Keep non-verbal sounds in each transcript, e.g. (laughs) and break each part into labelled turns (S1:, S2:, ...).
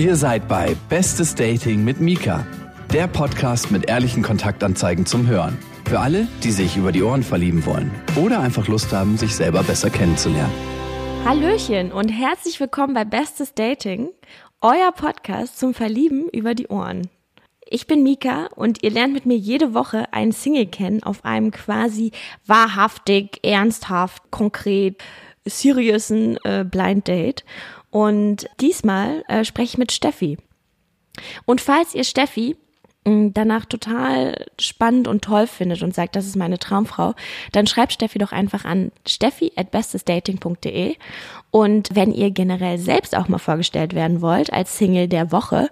S1: Ihr seid bei Bestes Dating mit Mika, der Podcast mit ehrlichen Kontaktanzeigen zum Hören. Für alle, die sich über die Ohren verlieben wollen oder einfach Lust haben, sich selber besser kennenzulernen.
S2: Hallöchen und herzlich willkommen bei Bestes Dating, euer Podcast zum Verlieben über die Ohren. Ich bin Mika und ihr lernt mit mir jede Woche einen Single kennen auf einem quasi wahrhaftig, ernsthaft, konkret, seriousen äh, Blind Date. Und diesmal äh, spreche ich mit Steffi. Und falls ihr Steffi mh, danach total spannend und toll findet und sagt, das ist meine Traumfrau, dann schreibt Steffi doch einfach an steffi at bestesdating.de. Und wenn ihr generell selbst auch mal vorgestellt werden wollt als Single der Woche,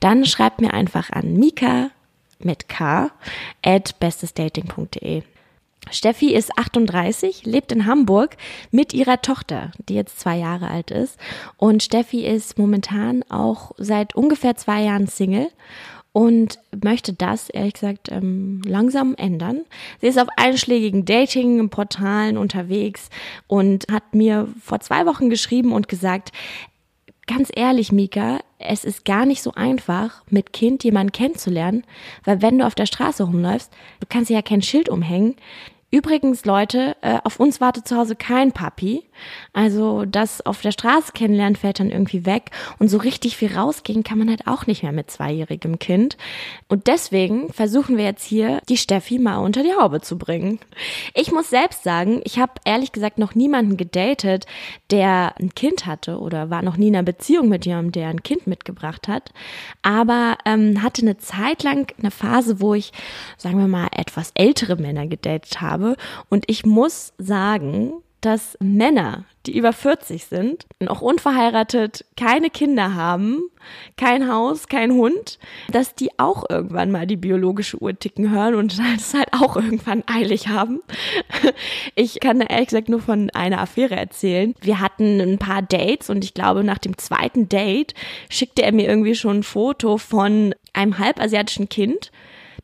S2: dann schreibt mir einfach an mika mit k at bestesdating.de. Steffi ist 38, lebt in Hamburg mit ihrer Tochter, die jetzt zwei Jahre alt ist. Und Steffi ist momentan auch seit ungefähr zwei Jahren Single und möchte das, ehrlich gesagt, ähm, langsam ändern. Sie ist auf einschlägigen Dating-Portalen unterwegs und hat mir vor zwei Wochen geschrieben und gesagt, ganz ehrlich, Mika, es ist gar nicht so einfach, mit Kind jemanden kennenzulernen, weil wenn du auf der Straße rumläufst, du kannst ja kein Schild umhängen. Übrigens, Leute, äh, auf uns wartet zu Hause kein Papi. Also das auf der Straße kennenlernen fällt dann irgendwie weg. Und so richtig viel rausgehen kann man halt auch nicht mehr mit zweijährigem Kind. Und deswegen versuchen wir jetzt hier, die Steffi mal unter die Haube zu bringen. Ich muss selbst sagen, ich habe ehrlich gesagt noch niemanden gedatet, der ein Kind hatte oder war noch nie in einer Beziehung mit jemandem, der ein Kind mitgebracht hat. Aber ähm, hatte eine Zeit lang eine Phase, wo ich, sagen wir mal, etwas ältere Männer gedatet habe. Und ich muss sagen, dass Männer, die über 40 sind, noch unverheiratet, keine Kinder haben, kein Haus, kein Hund, dass die auch irgendwann mal die biologische Uhr ticken hören und (laughs) das halt auch irgendwann eilig haben. Ich kann da ehrlich gesagt nur von einer Affäre erzählen. Wir hatten ein paar Dates und ich glaube, nach dem zweiten Date schickte er mir irgendwie schon ein Foto von einem halbasiatischen Kind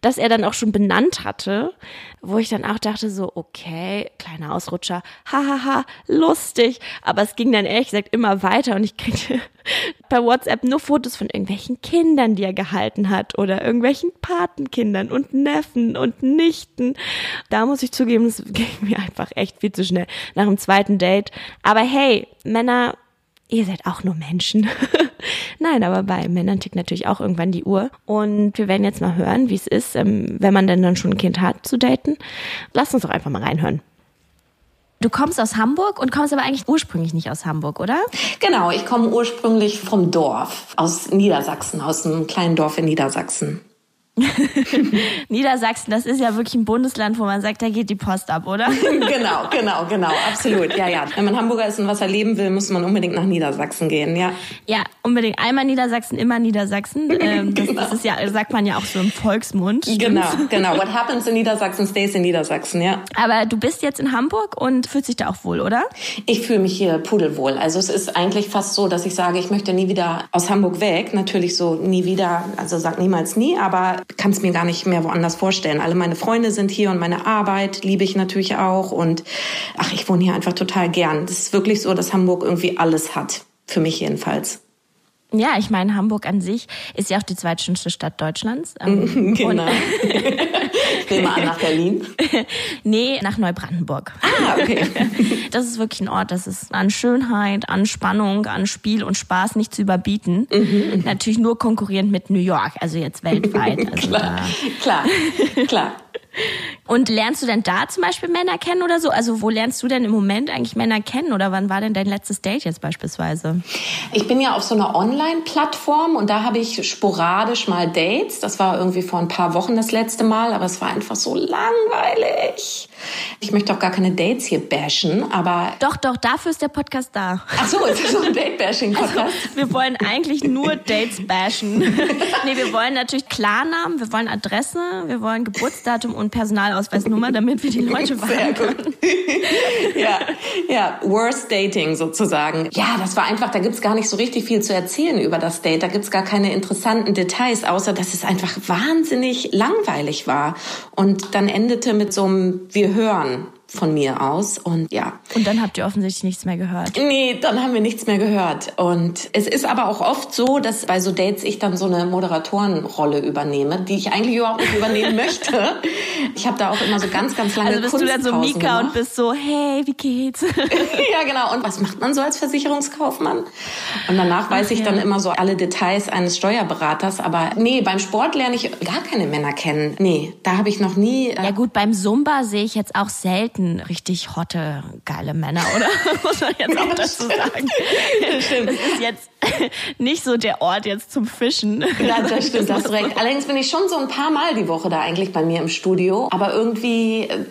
S2: das er dann auch schon benannt hatte, wo ich dann auch dachte so, okay, kleiner Ausrutscher, hahaha, lustig. Aber es ging dann ehrlich gesagt immer weiter und ich kriegte (laughs) bei WhatsApp nur Fotos von irgendwelchen Kindern, die er gehalten hat oder irgendwelchen Patenkindern und Neffen und Nichten. Da muss ich zugeben, es (laughs) ging mir einfach echt viel zu schnell nach dem zweiten Date. Aber hey, Männer ihr seid auch nur Menschen. (laughs) Nein, aber bei Männern tickt natürlich auch irgendwann die Uhr. Und wir werden jetzt mal hören, wie es ist, ähm, wenn man denn dann schon ein Kind hat, zu daten. Lasst uns doch einfach mal reinhören. Du kommst aus Hamburg und kommst aber eigentlich ursprünglich nicht aus Hamburg, oder?
S3: Genau, ich komme ursprünglich vom Dorf, aus Niedersachsen, aus einem kleinen Dorf in Niedersachsen. (laughs)
S2: Niedersachsen, das ist ja wirklich ein Bundesland, wo man sagt, da geht die Post ab, oder? (laughs)
S3: genau, genau, genau, absolut. Ja, ja. Wenn man Hamburger ist und was erleben will, muss man unbedingt nach Niedersachsen gehen, ja.
S2: Ja, unbedingt. Einmal Niedersachsen, immer Niedersachsen. (laughs) Ähm, das, genau. das ist ja, sagt man ja auch so im Volksmund.
S3: Stimmt's? Genau, genau. What happens in Niedersachsen stays in Niedersachsen, ja.
S2: Aber du bist jetzt in Hamburg und fühlst dich da auch wohl, oder?
S3: Ich fühle mich hier pudelwohl. Also es ist eigentlich fast so, dass ich sage, ich möchte nie wieder aus Hamburg weg. Natürlich so nie wieder, also sag niemals nie, aber kann es mir gar nicht mehr woanders vorstellen. Alle meine Freunde sind hier und meine Arbeit liebe ich natürlich auch. Und ach, ich wohne hier einfach total gern. Es ist wirklich so, dass Hamburg irgendwie alles hat. Für mich jedenfalls.
S2: Ja, ich meine, Hamburg an sich ist ja auch die zweitschönste Stadt Deutschlands. Ähm, (laughs)
S3: genau. Nehme an, nach Berlin. (laughs)
S2: nee, nach Neubrandenburg.
S3: Ah, okay. (laughs)
S2: Das ist wirklich ein Ort, das ist an Schönheit, an Spannung, an Spiel und Spaß nicht zu überbieten. Mhm. Natürlich nur konkurrierend mit New York, also jetzt weltweit. Also (laughs)
S3: klar, klar, klar.
S2: Und lernst du denn da zum Beispiel Männer kennen oder so? Also wo lernst du denn im Moment eigentlich Männer kennen oder wann war denn dein letztes Date jetzt beispielsweise?
S3: Ich bin ja auf so einer Online-Plattform und da habe ich sporadisch mal Dates. Das war irgendwie vor ein paar Wochen das letzte Mal, aber es war einfach so langweilig. Ich möchte auch gar keine Dates hier bashen, aber...
S2: Doch, doch, dafür ist der Podcast da.
S3: Ach so, ist das so ein Date-Bashing-Podcast? Also,
S2: wir wollen eigentlich nur Dates bashen. (laughs) nee, wir wollen natürlich Klarnamen, wir wollen Adresse, wir wollen Geburtsdatum und Personalausweisnummer, damit wir die Leute (laughs) warnen können.
S3: ja, ja, worst dating sozusagen. Ja, das war einfach, da gibt's gar nicht so richtig viel zu erzählen über das Date. Da gibt's gar keine interessanten Details, außer dass es einfach wahnsinnig langweilig war. Und dann endete mit so einem Wir hören. Von mir aus. Und ja.
S2: Und dann habt ihr offensichtlich nichts mehr gehört.
S3: Nee, dann haben wir nichts mehr gehört. Und es ist aber auch oft so, dass bei so Dates ich dann so eine Moderatorenrolle übernehme, die ich eigentlich überhaupt nicht übernehmen (laughs) möchte. Ich habe da auch immer so ganz, ganz lange
S2: Also bist du dann so Mika
S3: gemacht.
S2: und bist so, hey, wie geht's? (laughs)
S3: ja, genau. Und was macht man so als Versicherungskaufmann? Und danach weiß Ach, ich ja. dann immer so alle Details eines Steuerberaters. Aber nee, beim Sport lerne ich gar keine Männer kennen. Nee, da habe ich noch nie.
S2: Äh ja gut, beim Zumba sehe ich jetzt auch selten richtig hotte, geile Männer, oder? (laughs) Muss man jetzt auch dazu sagen. Das stimmt. Das ist jetzt (laughs) nicht so der Ort jetzt zum Fischen.
S3: Ja, das stimmt, das recht. Allerdings bin ich schon so ein paar Mal die Woche da eigentlich bei mir im Studio. Aber irgendwie, äh,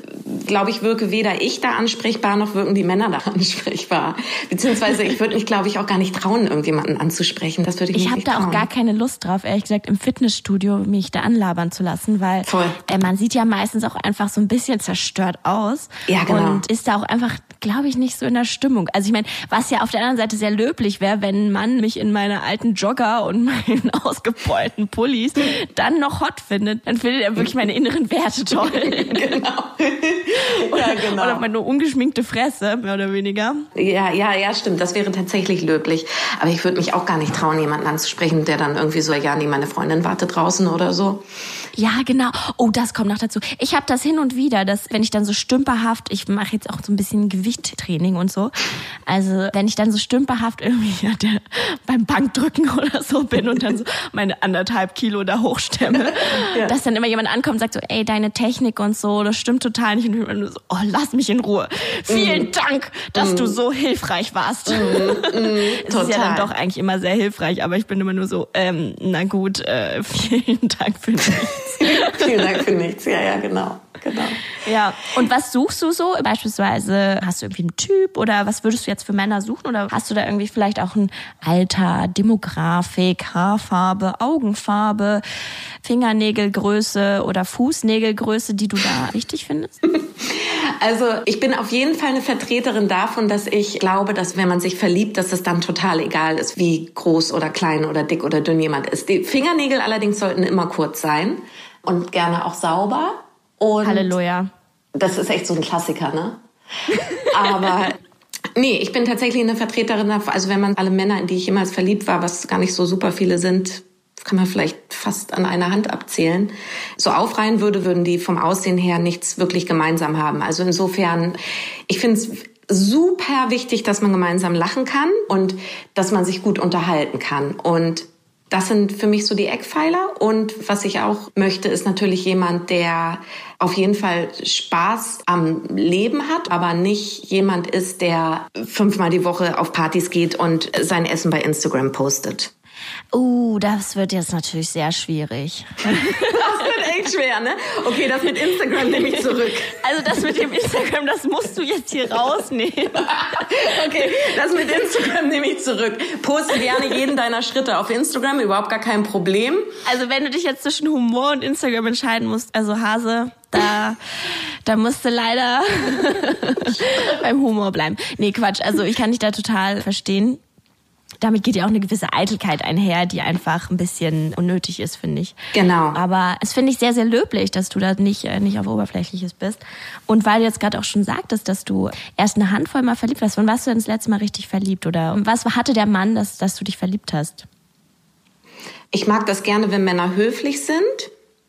S3: glaube ich, wirke weder ich da ansprechbar, noch wirken die Männer da (laughs) ansprechbar. Beziehungsweise ich würde mich, glaube ich, auch gar nicht trauen, irgendjemanden anzusprechen. Das würde ich,
S2: ich
S3: nicht Ich
S2: habe da auch gar keine Lust drauf, ehrlich gesagt, im Fitnessstudio mich da anlabern zu lassen, weil äh, man sieht ja meistens auch einfach so ein bisschen zerstört aus.
S3: Ja, genau.
S2: Und ist da auch einfach, glaube ich, nicht so in der Stimmung. Also ich meine, was ja auf der anderen Seite sehr löblich wäre, wenn ein Mann mich in meine alten Jogger und meinen (laughs) ausgebeulten Pullis dann noch hot findet, dann findet er wirklich meine inneren Werte toll. (laughs) genau. (laughs) oder, ja, genau. Oder meine ungeschminkte Fresse, mehr oder weniger.
S3: Ja, ja, ja, stimmt. Das wäre tatsächlich löblich. Aber ich würde mich auch gar nicht trauen, jemanden anzusprechen, der dann irgendwie so, ja, nee, meine Freundin wartet draußen oder so.
S2: Ja, genau. Oh, das kommt noch dazu. Ich habe das hin und wieder, dass wenn ich dann so stümperhaft, ich mache jetzt auch so ein bisschen Gewichttraining und so. Also wenn ich dann so stümperhaft irgendwie (laughs) der, beim Bankdrücken oder so bin und dann so meine anderthalb Kilo da hochstemme, ja. dass dann immer jemand ankommt und sagt so, ey, deine Technik und so, das stimmt total nicht. Und ich bin nur so, oh, lass mich in Ruhe. Vielen mm. Dank, dass mm. du so hilfreich warst. Mm. (laughs) Es ist ja dann doch eigentlich immer sehr hilfreich, aber ich bin immer nur so, ähm, na gut, äh, (laughs) vielen Dank für nichts.
S3: Vielen Dank für nichts. Ja, ja, genau. Genau.
S2: Ja. Und was suchst du so? Beispielsweise hast du irgendwie einen Typ oder was würdest du jetzt für Männer suchen? Oder hast du da irgendwie vielleicht auch ein Alter, Demografik, Haarfarbe, Augenfarbe, Fingernägelgröße oder Fußnägelgröße, die du da wichtig findest? (laughs)
S3: Also ich bin auf jeden Fall eine Vertreterin davon, dass ich glaube, dass wenn man sich verliebt, dass es dann total egal ist, wie groß oder klein oder dick oder dünn jemand ist. Die Fingernägel allerdings sollten immer kurz sein und gerne auch sauber. Und
S2: Halleluja.
S3: Das ist echt so ein Klassiker, ne? Aber (laughs) nee, ich bin tatsächlich eine Vertreterin, also wenn man alle Männer, in die ich jemals verliebt war, was gar nicht so super viele sind, kann man vielleicht fast an einer Hand abzählen, so aufreihen würde, würden die vom Aussehen her nichts wirklich gemeinsam haben. Also insofern, ich finde es super wichtig, dass man gemeinsam lachen kann und dass man sich gut unterhalten kann. Und das sind für mich so die Eckpfeiler. Und was ich auch möchte, ist natürlich jemand, der auf jeden Fall Spaß am Leben hat, aber nicht jemand ist, der fünfmal die Woche auf Partys geht und sein Essen bei Instagram postet.
S2: Uh, das wird jetzt natürlich sehr schwierig.
S3: das wird echt schwer, ne? Okay, das mit Instagram nehme ich zurück.
S2: Also das mit dem Instagram, das musst du jetzt hier rausnehmen.
S3: okay, das mit Instagram nehme ich zurück. Poste gerne jeden deiner Schritte auf Instagram, überhaupt gar kein Problem.
S2: Also wenn du dich jetzt zwischen Humor und Instagram entscheiden musst, also Hase, da, da musst du leider (laughs) beim Humor bleiben. Nee, Quatsch. Also ich kann dich da total verstehen damit geht ja auch eine gewisse Eitelkeit einher, die einfach ein bisschen unnötig ist, finde ich.
S3: Genau.
S2: Aber es finde ich sehr, sehr löblich, dass du da nicht, äh, nicht auf Oberflächliches bist. Und weil du jetzt gerade auch schon sagtest, dass du erst eine Handvoll mal verliebt warst, wann warst du denn das letzte Mal richtig verliebt? Oder was hatte der Mann, dass, dass du dich verliebt hast?
S3: Ich mag das gerne, wenn Männer höflich sind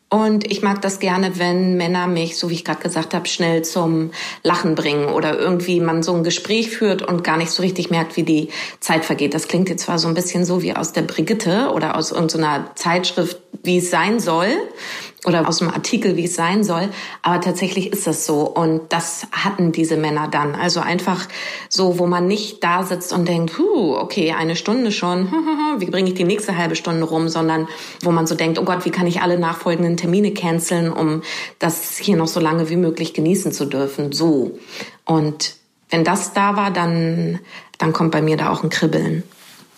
S3: und ich mag das gerne, wenn Männer mich, so wie ich gerade gesagt habe, schnell zum Lachen bringen oder irgendwie man so ein Gespräch führt und gar nicht so richtig merkt, wie die Zeit vergeht. Das klingt jetzt zwar so ein bisschen so wie aus der Brigitte oder aus irgendeiner Zeitschrift, wie es sein soll oder aus dem Artikel, wie es sein soll. Aber tatsächlich ist das so. Und das hatten diese Männer dann. Also einfach so, wo man nicht da sitzt und denkt, huh, okay, eine Stunde schon, (laughs) wie bringe ich die nächste halbe Stunde rum, sondern wo man so denkt, oh Gott, wie kann ich alle nachfolgenden Termine canceln, um das hier noch so lange wie möglich genießen zu dürfen. So. Und wenn das da war, dann, dann kommt bei mir da auch ein Kribbeln.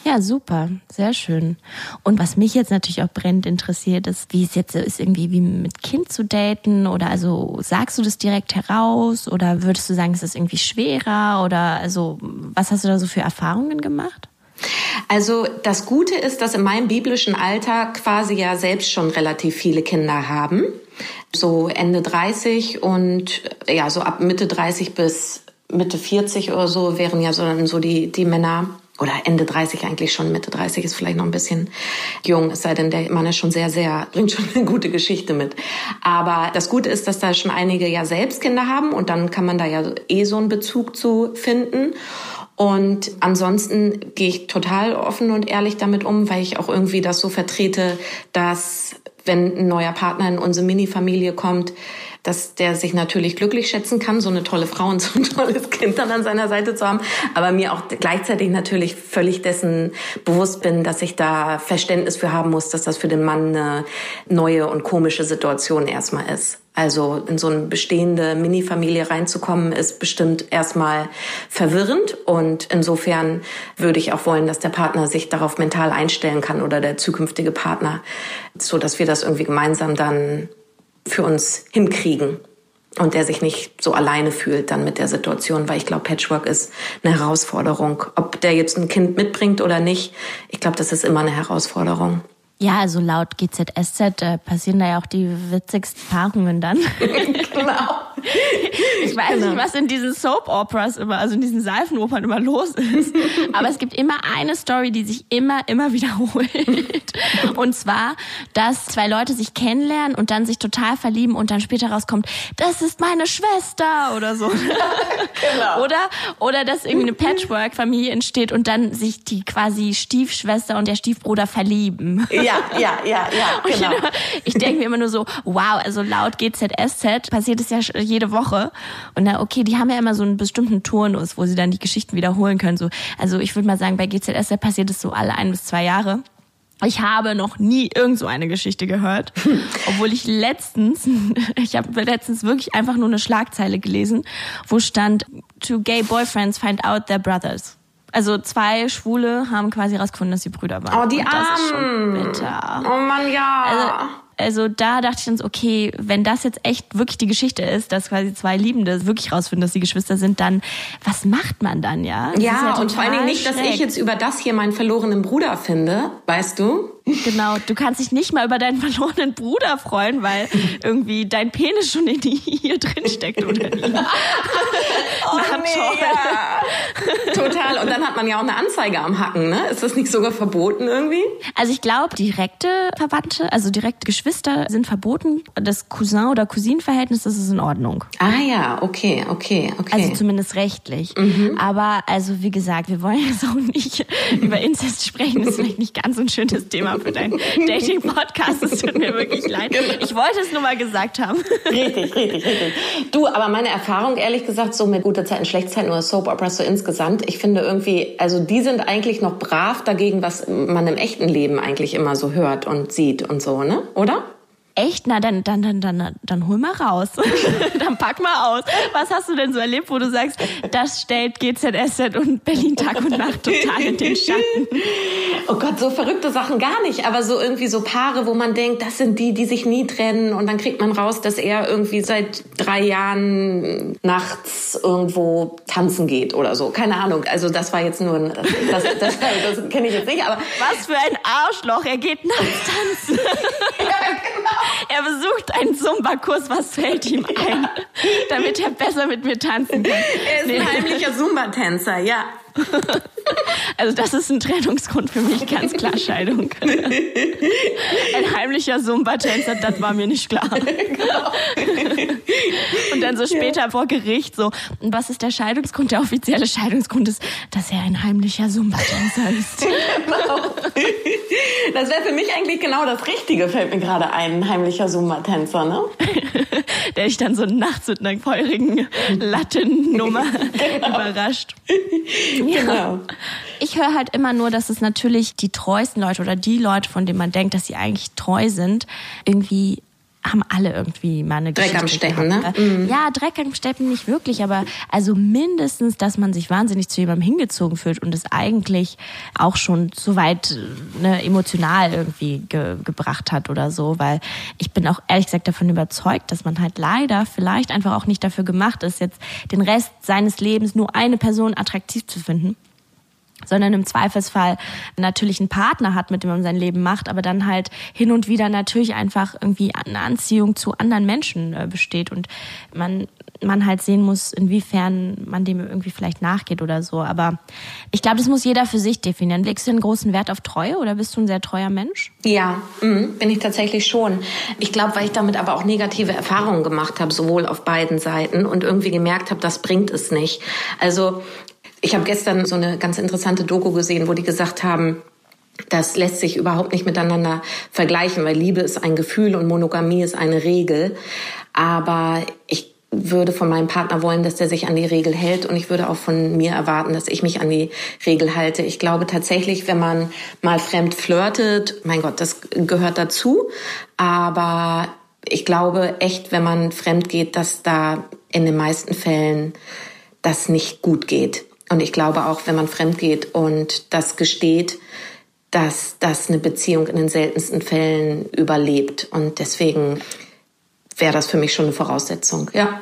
S2: Ja, super, sehr schön. Und was mich jetzt natürlich auch brennend interessiert, ist, wie es jetzt ist, irgendwie wie mit Kind zu daten oder also sagst du das direkt heraus oder würdest du sagen, es ist irgendwie schwerer oder also was hast du da so für Erfahrungen gemacht?
S3: Also das Gute ist, dass in meinem biblischen Alter quasi ja selbst schon relativ viele Kinder haben. so Ende 30 und ja, so ab Mitte 30 bis Mitte 40 oder so wären ja so, so die, die Männer oder Ende 30 eigentlich schon, Mitte 30 ist vielleicht noch ein bisschen jung, es sei denn, der Mann ist schon sehr, sehr, (laughs) bringt schon eine gute Geschichte mit. Aber das Gute ist, dass da schon einige ja selbst Kinder haben und dann kann man da ja eh so einen Bezug zu finden. Und ansonsten gehe ich total offen und ehrlich damit um, weil ich auch irgendwie das so vertrete, dass wenn ein neuer Partner in unsere Mini-Familie kommt, dass der sich natürlich glücklich schätzen kann, so eine tolle Frau und so ein (laughs) tolles Kind dann an seiner Seite zu haben, aber mir auch gleichzeitig natürlich völlig dessen bewusst bin, dass ich da Verständnis für haben muss, dass das für den Mann eine neue und komische Situation erstmal ist. Also in so eine bestehende Mini-Familie reinzukommen, ist bestimmt erstmal verwirrend. Und insofern würde ich auch wollen, dass der Partner sich darauf mental einstellen kann oder der zukünftige Partner, so dass wir das irgendwie gemeinsam dann für uns hinkriegen und der sich nicht so alleine fühlt dann mit der Situation, weil ich glaube, Patchwork ist eine Herausforderung. Ob der jetzt ein Kind mitbringt oder nicht, ich glaube, das ist immer eine Herausforderung.
S2: Ja, also laut GZSZ äh, passieren da ja auch die witzigsten Paarungen dann. (laughs) genau. Ich weiß genau. nicht, was in diesen Soap Operas immer, also in diesen Seifenopern immer los ist. Aber es gibt immer eine Story, die sich immer, immer wiederholt. Und zwar, dass zwei Leute sich kennenlernen und dann sich total verlieben und dann später rauskommt, das ist meine Schwester oder so. genau. Oder, oder dass irgendwie eine Patchwork-Familie entsteht und dann sich die quasi Stiefschwester und der Stiefbruder verlieben.
S3: Ja, ja, ja, ja, (laughs) genau.
S2: Ich, (laughs) ich denke mir immer nur so, wow, also laut GZSZ passiert es ja jede Woche. Und na, okay, die haben ja immer so einen bestimmten Turnus, wo sie dann die Geschichten wiederholen können. So, also ich würde mal sagen, bei GZS passiert es so alle ein bis zwei Jahre. Ich habe noch nie irgend so eine Geschichte gehört, obwohl ich letztens, (laughs) ich habe letztens wirklich einfach nur eine Schlagzeile gelesen, wo stand, two gay boyfriends find out their brothers. Also zwei Schwule haben quasi rausgefunden, dass sie Brüder waren.
S3: Oh, die
S2: Und
S3: das
S2: Armen. Ist schon bitter.
S3: Oh Mann, ja.
S2: Also, also da dachte ich uns, okay, wenn das jetzt echt wirklich die Geschichte ist, dass quasi zwei Liebende wirklich rausfinden, dass sie Geschwister sind, dann was macht man dann, ja?
S3: Das ja, ja und vor allen Dingen nicht, dass ich jetzt über das hier meinen verlorenen Bruder finde, weißt du?
S2: Genau, du kannst dich nicht mal über deinen verlorenen Bruder freuen, weil irgendwie dein Penis schon in die hier drin steckt oder wie. (laughs)
S3: oh, nee. Total. Und dann hat man ja auch eine Anzeige am Hacken, ne? Ist das nicht sogar verboten irgendwie?
S2: Also ich glaube, direkte Verwandte, also direkte Geschwister sind verboten. Das Cousin- oder Cousinenverhältnis, das ist in Ordnung.
S3: Ah ja, okay, okay, okay.
S2: Also zumindest rechtlich. Mhm. Aber also wie gesagt, wir wollen jetzt auch nicht (laughs) über Inzest sprechen. Das ist vielleicht nicht ganz so ein schönes Thema Thema für deinen Dating-Podcast. Es tut mir wirklich leid. Genau. Ich wollte es nur mal gesagt haben.
S3: Richtig, richtig, richtig. Du, aber meine Erfahrung, ehrlich gesagt, so mit guter Zeiten, Schlechtzeiten oder Soap Operas so insgesamt, ich finde irgendwie, also die sind eigentlich noch brav dagegen, was man im echten Leben eigentlich immer so hört und sieht und so, ne? Oder?
S2: Echt? Na, dann, dann, dann, dann, dann hol mal raus. (laughs) dann pack mal aus. Was hast du denn so erlebt, wo du sagst, das stellt GZSZ und Berlin Tag und Nacht total in den Schatten? (laughs)
S3: Oh Gott, so verrückte Sachen gar nicht, aber so irgendwie so Paare, wo man denkt, das sind die, die sich nie trennen und dann kriegt man raus, dass er irgendwie seit drei Jahren nachts irgendwo tanzen geht oder so. Keine Ahnung. Also das war jetzt nur, ein, das, das, das, das kenne ich jetzt nicht, aber.
S2: Was für ein Arschloch, er geht nachts tanzen. ja. (laughs) Er besucht einen Zumba-Kurs, was fällt ihm ein, (laughs) damit er besser mit mir tanzen kann.
S3: Er ist nee. ein heimlicher Zumba-Tänzer, ja. (laughs)
S2: Also das ist ein Trennungsgrund für mich, ganz klar Scheidung. (laughs) Ein heimlicher Zumba-Tänzer, das war mir nicht klar. Genau. Und dann so später vor Gericht so, was ist der Scheidungsgrund? Der offizielle Scheidungsgrund ist, dass er ein heimlicher Zumba-Tänzer ist. Genau.
S3: Das wäre für mich eigentlich genau das Richtige, fällt mir gerade ein, ein heimlicher Zumba-Tänzer, ne? (laughs)
S2: Der dich dann so nachts mit einer feurigen Lattennummer genau. überrascht. (laughs) Genau. Ich höre halt immer nur, dass es natürlich die treuesten Leute oder die Leute, von denen man denkt, dass sie eigentlich treu sind, irgendwie haben alle irgendwie mal eine
S3: Dreck am Stecken, gehabt. ne? Mhm.
S2: Ja, Dreck am Stecken nicht wirklich, aber also mindestens, dass man sich wahnsinnig zu jemandem hingezogen fühlt und es eigentlich auch schon so weit ne, emotional irgendwie ge gebracht hat oder so, weil ich bin auch ehrlich gesagt davon überzeugt, dass man halt leider vielleicht einfach auch nicht dafür gemacht ist, jetzt den Rest seines Lebens nur eine Person attraktiv zu finden sondern im Zweifelsfall natürlich einen Partner hat, mit dem man sein Leben macht, aber dann halt hin und wieder natürlich einfach irgendwie eine Anziehung zu anderen Menschen äh, besteht und man man halt sehen muss, inwiefern man dem irgendwie vielleicht nachgeht oder so. Aber ich glaube, das muss jeder für sich definieren. Legst du einen großen Wert auf Treue oder bist du ein sehr treuer Mensch?
S3: Ja, mh, bin ich tatsächlich schon. Ich glaube, weil ich damit aber auch negative Erfahrungen gemacht habe, sowohl auf beiden Seiten und irgendwie gemerkt habe, das bringt es nicht. Also ich habe gestern so eine ganz interessante Doku gesehen, wo die gesagt haben, das lässt sich überhaupt nicht miteinander vergleichen, weil Liebe ist ein Gefühl und Monogamie ist eine Regel. Aber ich würde von meinem Partner wollen, dass der sich an die Regel hält und ich würde auch von mir erwarten, dass ich mich an die Regel halte. Ich glaube tatsächlich, wenn man mal fremd flirtet, mein Gott, das gehört dazu, aber ich glaube echt, wenn man fremd geht, dass da in den meisten Fällen das nicht gut geht. Und ich glaube auch, wenn man fremd geht und das gesteht, dass das eine Beziehung in den seltensten Fällen überlebt. Und deswegen wäre das für mich schon eine Voraussetzung. Ja.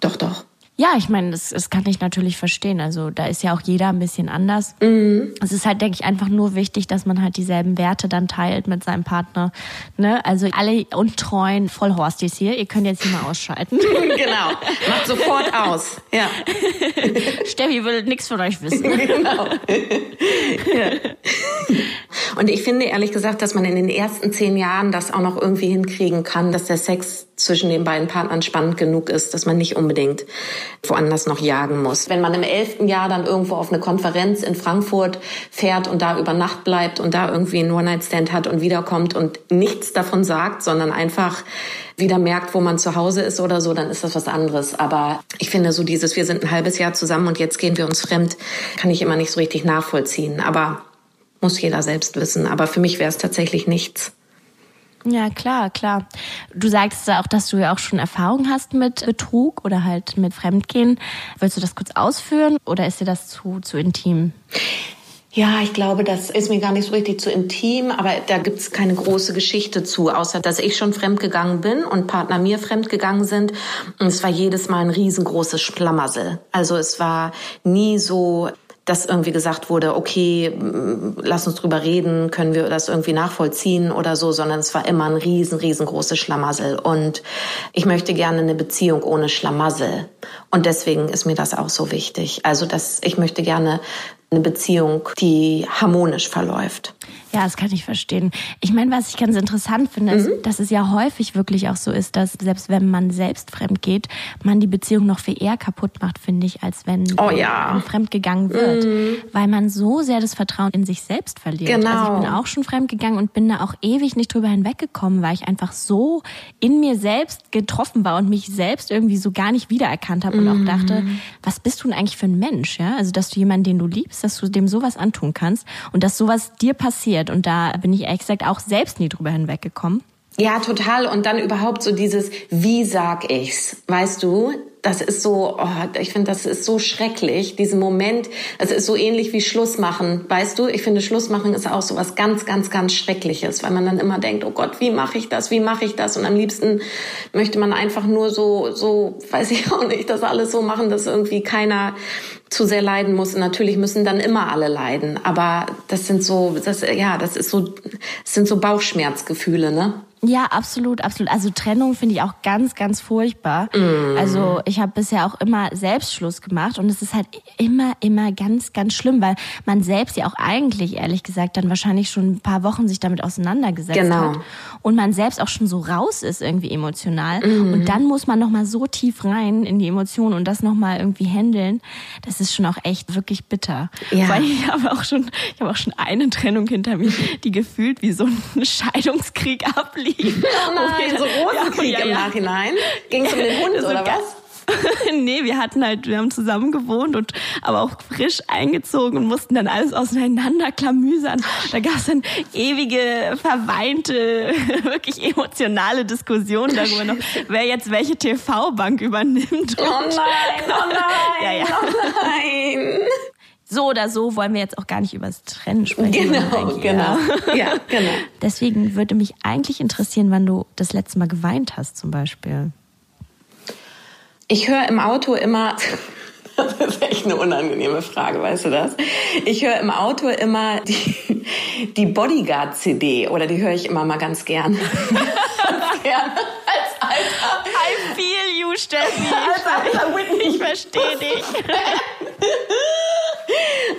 S3: Doch, doch.
S2: Ja, ich meine, das, das kann ich natürlich verstehen. Also da ist ja auch jeder ein bisschen anders. Mhm. Es ist halt, denke ich, einfach nur wichtig, dass man halt dieselben Werte dann teilt mit seinem Partner. Ne? Also alle untreuen Vollhorstis hier, ihr könnt jetzt hier mal ausschalten. (laughs)
S3: genau, macht sofort aus. Ja. (laughs)
S2: Steffi will nichts von euch wissen. (laughs) genau.
S3: ja. Und ich finde ehrlich gesagt, dass man in den ersten zehn Jahren das auch noch irgendwie hinkriegen kann, dass der Sex zwischen den beiden Partnern spannend genug ist, dass man nicht unbedingt woanders noch jagen muss. Wenn man im elften Jahr dann irgendwo auf eine Konferenz in Frankfurt fährt und da über Nacht bleibt und da irgendwie einen One-Night-Stand hat und wiederkommt und nichts davon sagt, sondern einfach wieder merkt, wo man zu Hause ist oder so, dann ist das was anderes. Aber ich finde so dieses, wir sind ein halbes Jahr zusammen und jetzt gehen wir uns fremd, kann ich immer nicht so richtig nachvollziehen. Aber muss jeder selbst wissen. Aber für mich wäre es tatsächlich nichts.
S2: Ja, klar, klar. Du sagst auch, dass du ja auch schon Erfahrung hast mit Betrug oder halt mit Fremdgehen. Willst du das kurz ausführen oder ist dir das zu, zu intim?
S3: Ja, ich glaube, das ist mir gar nicht so richtig zu intim, aber da gibt's keine große Geschichte zu, außer dass ich schon fremdgegangen bin und Partner mir fremdgegangen sind. Und es war jedes Mal ein riesengroßes Schlamassel. Also es war nie so, dass irgendwie gesagt wurde, okay, lass uns drüber reden, können wir das irgendwie nachvollziehen oder so, sondern es war immer ein riesen, riesengroßes Schlamassel. Und ich möchte gerne eine Beziehung ohne Schlamassel. Und deswegen ist mir das auch so wichtig. Also, dass ich möchte gerne eine Beziehung, die harmonisch verläuft.
S2: Ja, das kann ich verstehen. Ich meine, was ich ganz interessant finde, ist, mhm. dass es ja häufig wirklich auch so ist, dass selbst wenn man selbst fremd geht, man die Beziehung noch viel eher kaputt macht, finde ich, als wenn
S3: oh, ja.
S2: fremd gegangen wird. Mhm. Weil man so sehr das Vertrauen in sich selbst verliert.
S3: Genau.
S2: Also ich bin auch schon fremd gegangen und bin da auch ewig nicht drüber hinweggekommen, weil ich einfach so in mir selbst getroffen war und mich selbst irgendwie so gar nicht wiedererkannt habe mhm. und auch mhm. dachte, was bist du denn eigentlich für ein Mensch? Ja? Also, dass du jemanden, den du liebst, dass du dem sowas antun kannst und dass sowas dir passiert. Und da bin ich ehrlich gesagt auch selbst nie drüber hinweggekommen.
S3: Ja, total. Und dann überhaupt so dieses, wie sag ich's? Weißt du? Das ist so, oh, ich finde, das ist so schrecklich, diesen Moment. Es ist so ähnlich wie Schluss machen. Weißt du, ich finde, Schluss machen ist auch so was ganz, ganz, ganz Schreckliches, weil man dann immer denkt, oh Gott, wie mache ich das? Wie mache ich das? Und am liebsten möchte man einfach nur so, so, weiß ich auch nicht, das alles so machen, dass irgendwie keiner zu sehr leiden muss. Und natürlich müssen dann immer alle leiden. Aber das sind so, das, ja, das ist so, das sind so Bauchschmerzgefühle, ne?
S2: Ja, absolut, absolut. Also Trennung finde ich auch ganz, ganz furchtbar. Mm. Also ich habe bisher auch immer Selbstschluss gemacht und es ist halt immer, immer ganz, ganz schlimm, weil man selbst ja auch eigentlich, ehrlich gesagt, dann wahrscheinlich schon ein paar Wochen sich damit auseinandergesetzt
S3: genau.
S2: hat und man selbst auch schon so raus ist irgendwie emotional mm. und dann muss man nochmal so tief rein in die Emotionen und das nochmal irgendwie handeln. Das ist schon auch echt wirklich bitter.
S3: Ja.
S2: Weil ich habe auch schon, ich habe auch schon eine Trennung hinter mir, die gefühlt wie so ein (laughs) Scheidungskrieg ablief.
S3: Oh nein, so Rosenkrieg ja, ja, ja. im Nachhinein. Ging es um den Hund oder was? (laughs)
S2: nee, wir hatten halt, wir haben zusammen gewohnt und aber auch frisch eingezogen und mussten dann alles auseinander klamüsern. Da gab es dann ewige, verweinte, (laughs) wirklich emotionale Diskussionen darüber noch, (laughs) wer jetzt welche TV-Bank übernimmt.
S3: Oh nein, oh nein, ja, ja. oh nein
S2: so oder so wollen wir jetzt auch gar nicht über das Trennen sprechen.
S3: Genau, genau. Ja, genau. (laughs)
S2: Deswegen würde mich eigentlich interessieren, wann du das letzte Mal geweint hast, zum Beispiel.
S3: Ich höre im Auto immer, (laughs) Das ist echt eine unangenehme Frage, weißt du das? Ich höre im Auto immer die, die Bodyguard-CD oder die höre ich immer mal ganz gern. (laughs) ganz
S2: gern. Als Alter. I feel you, Steffi. Als Alter Whitney. Ich verstehe dich.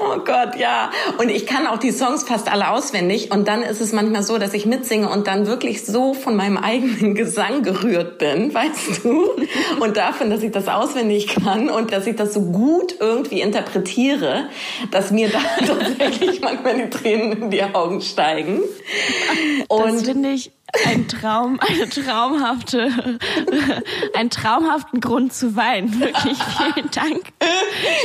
S3: Oh Gott, ja. Und ich kann auch die Songs fast alle auswendig. Und dann ist es manchmal so, dass ich mitsinge und dann wirklich so von meinem eigenen Gesang gerührt bin, (laughs) weißt du? Und davon, dass ich das auswendig kann und dass ich das so gut irgendwie interpretiere, dass mir da (laughs) tatsächlich manchmal die Tränen in die Augen steigen.
S2: Und das finde ich ein Traum, eine traumhafte, einen traumhaften Grund zu weinen. Wirklich vielen Dank.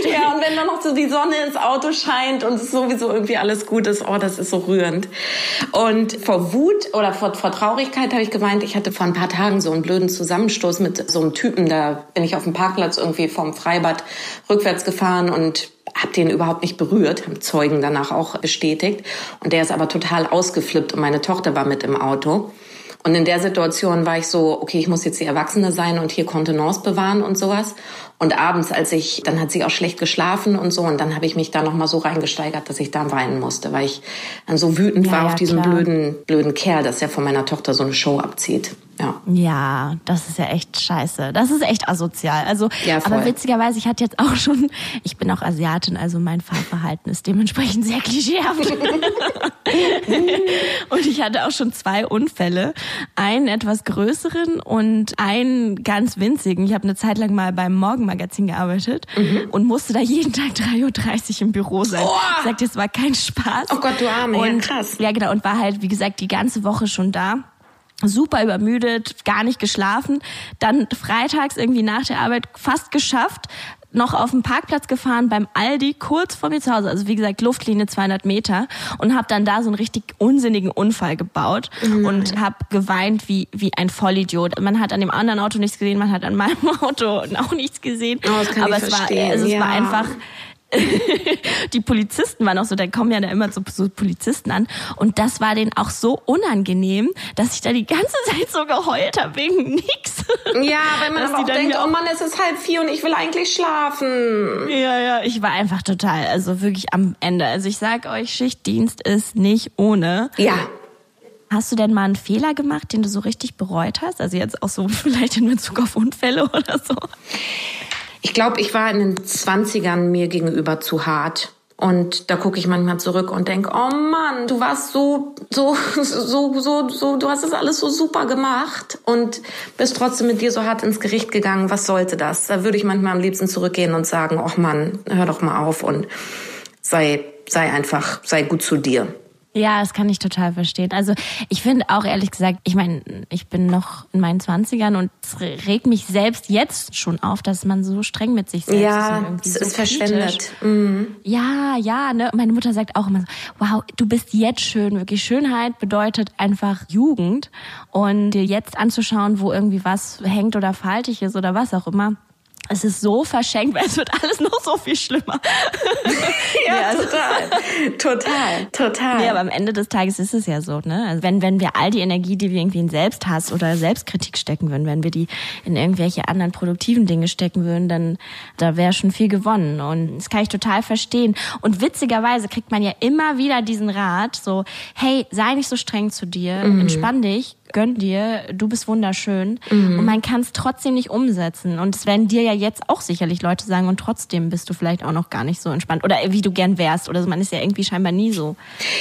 S3: Ja, und wenn dann noch so die Sonne ins Auto scheint und es sowieso irgendwie alles gut ist, oh, das ist so rührend. Und vor Wut oder vor, vor Traurigkeit habe ich geweint. Ich hatte vor ein paar Tagen so einen blöden Zusammenstoß mit so einem Typen. Da bin ich auf dem Parkplatz irgendwie vom Freibad rückwärts gefahren und habe den überhaupt nicht berührt, haben Zeugen danach auch bestätigt. Und der ist aber total ausgeflippt und meine Tochter war mit im Auto. Und in der Situation war ich so, okay, ich muss jetzt die Erwachsene sein und hier Kontenance bewahren und sowas. Und abends, als ich, dann hat sie auch schlecht geschlafen und so, und dann habe ich mich da nochmal so reingesteigert, dass ich da weinen musste, weil ich dann so wütend ja, war ja, auf diesen klar. blöden, blöden Kerl, dass er von meiner Tochter so eine Show abzieht. Ja.
S2: ja, das ist ja echt scheiße. Das ist echt asozial. Also, ja, aber witzigerweise, ich hatte jetzt auch schon, ich bin auch Asiatin, also mein Fahrverhalten ist dementsprechend sehr klischeehaft. (laughs) und ich hatte auch schon zwei Unfälle. Einen etwas größeren und einen ganz winzigen. Ich habe eine Zeit lang mal beim Morgenmagazin gearbeitet mhm. und musste da jeden Tag 3.30 Uhr im Büro sein. Oh. Ich sagte, es war kein Spaß.
S3: Oh Gott, du Arme,
S2: und,
S3: ja krass.
S2: Ja, genau, und war halt, wie gesagt, die ganze Woche schon da super übermüdet, gar nicht geschlafen, dann freitags irgendwie nach der Arbeit fast geschafft, noch auf dem Parkplatz gefahren beim Aldi kurz vor mir zu Hause, also wie gesagt Luftlinie 200 Meter und habe dann da so einen richtig unsinnigen Unfall gebaut mhm. und habe geweint wie wie ein Vollidiot. Man hat an dem anderen Auto nichts gesehen, man hat an meinem (laughs) Auto auch nichts gesehen,
S3: oh, aber
S2: es war also es ja. war einfach die Polizisten waren auch so, da kommen ja da immer so, so, Polizisten an. Und das war denen auch so unangenehm, dass ich da die ganze (laughs) Zeit so geheult habe wegen nix.
S3: Ja, weil man auch denkt, oh Mann, es ist halb vier und ich will eigentlich schlafen.
S2: Ja, ja, ich war einfach total, also wirklich am Ende. Also ich sag euch, Schichtdienst ist nicht ohne.
S3: Ja.
S2: Hast du denn mal einen Fehler gemacht, den du so richtig bereut hast? Also jetzt auch so (laughs) vielleicht in Bezug auf Unfälle oder so?
S3: Ich glaube, ich war in den Zwanzigern mir gegenüber zu hart. Und da gucke ich manchmal zurück und denke, oh Mann, du warst so, so, so, so, so, du hast das alles so super gemacht und bist trotzdem mit dir so hart ins Gericht gegangen. Was sollte das? Da würde ich manchmal am liebsten zurückgehen und sagen, oh Mann, hör doch mal auf und sei, sei einfach, sei gut zu dir.
S2: Ja, das kann ich total verstehen. Also ich finde auch ehrlich gesagt, ich meine, ich bin noch in meinen Zwanzigern und es regt mich selbst jetzt schon auf, dass man so streng mit sich selbst
S3: ja,
S2: ist.
S3: Ja, es so ist verschwendet. Mhm.
S2: Ja, ja. Ne? Meine Mutter sagt auch immer so, wow, du bist jetzt schön. Wirklich Schönheit bedeutet einfach Jugend. Und dir jetzt anzuschauen, wo irgendwie was hängt oder faltig ist oder was auch immer, es ist so verschenkt, weil es wird alles noch so viel schlimmer. (laughs)
S3: ja, ja also total. Total, (laughs) total.
S2: Nee, aber am Ende des Tages ist es ja so, ne? Also wenn, wenn wir all die Energie, die wir irgendwie in Selbsthass oder Selbstkritik stecken würden, wenn wir die in irgendwelche anderen produktiven Dinge stecken würden, dann da wäre schon viel gewonnen. Und das kann ich total verstehen. Und witzigerweise kriegt man ja immer wieder diesen Rat, so, hey, sei nicht so streng zu dir, mhm. entspann dich, gönn dir, du bist wunderschön. Mhm. Und man kann es trotzdem nicht umsetzen. Und es werden dir ja jetzt auch sicherlich Leute sagen, und trotzdem bist du vielleicht auch noch gar nicht so entspannt. Oder wie du gern wärst. Oder so. Man ist ja irgendwie scheinbar nie so.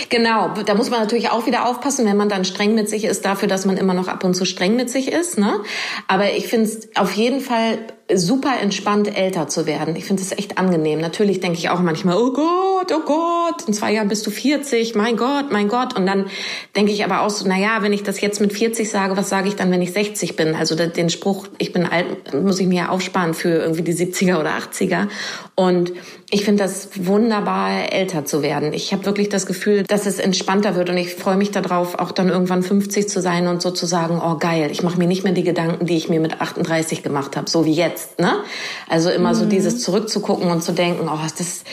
S3: Genau, da muss man natürlich auch wieder aufpassen, wenn man dann streng mit sich ist, dafür, dass man immer noch ab und zu streng mit sich ist. Ne? Aber ich finde es auf jeden Fall super entspannt älter zu werden. Ich finde es echt angenehm. Natürlich denke ich auch manchmal, oh Gott, oh Gott, in zwei Jahren bist du 40, mein Gott, mein Gott. Und dann denke ich aber auch so, na ja, wenn ich das jetzt mit 40 sage, was sage ich dann, wenn ich 60 bin? Also den Spruch, ich bin alt, muss ich mir ja aufsparen für irgendwie die 70er oder 80er. Und ich finde das wunderbar, älter zu werden. Ich habe wirklich das Gefühl, dass es entspannter wird und ich freue mich darauf, auch dann irgendwann 50 zu sein und so zu sagen, oh geil, ich mache mir nicht mehr die Gedanken, die ich mir mit 38 gemacht habe, so wie jetzt. Ne? Also immer mhm. so dieses zurückzugucken und zu denken, oh, das,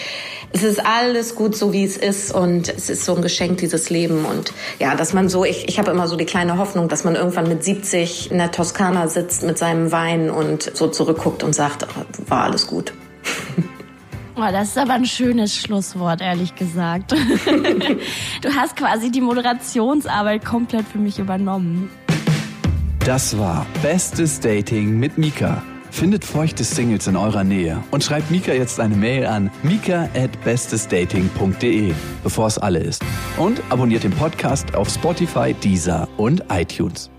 S3: es ist alles gut so, wie es ist und es ist so ein Geschenk, dieses Leben. Und ja, dass man so, ich, ich habe immer so die kleine Hoffnung, dass man irgendwann mit 70 in der Toskana sitzt mit seinem Wein und so zurückguckt und sagt, oh, war alles gut.
S2: Oh, das ist aber ein schönes Schlusswort, ehrlich gesagt. (laughs) du hast quasi die Moderationsarbeit komplett für mich übernommen.
S1: Das war Bestes Dating mit Mika. Findet feuchte Singles in eurer Nähe und schreibt Mika jetzt eine Mail an mika at bestesdating.de, bevor es alle ist. Und abonniert den Podcast auf Spotify, Deezer und iTunes.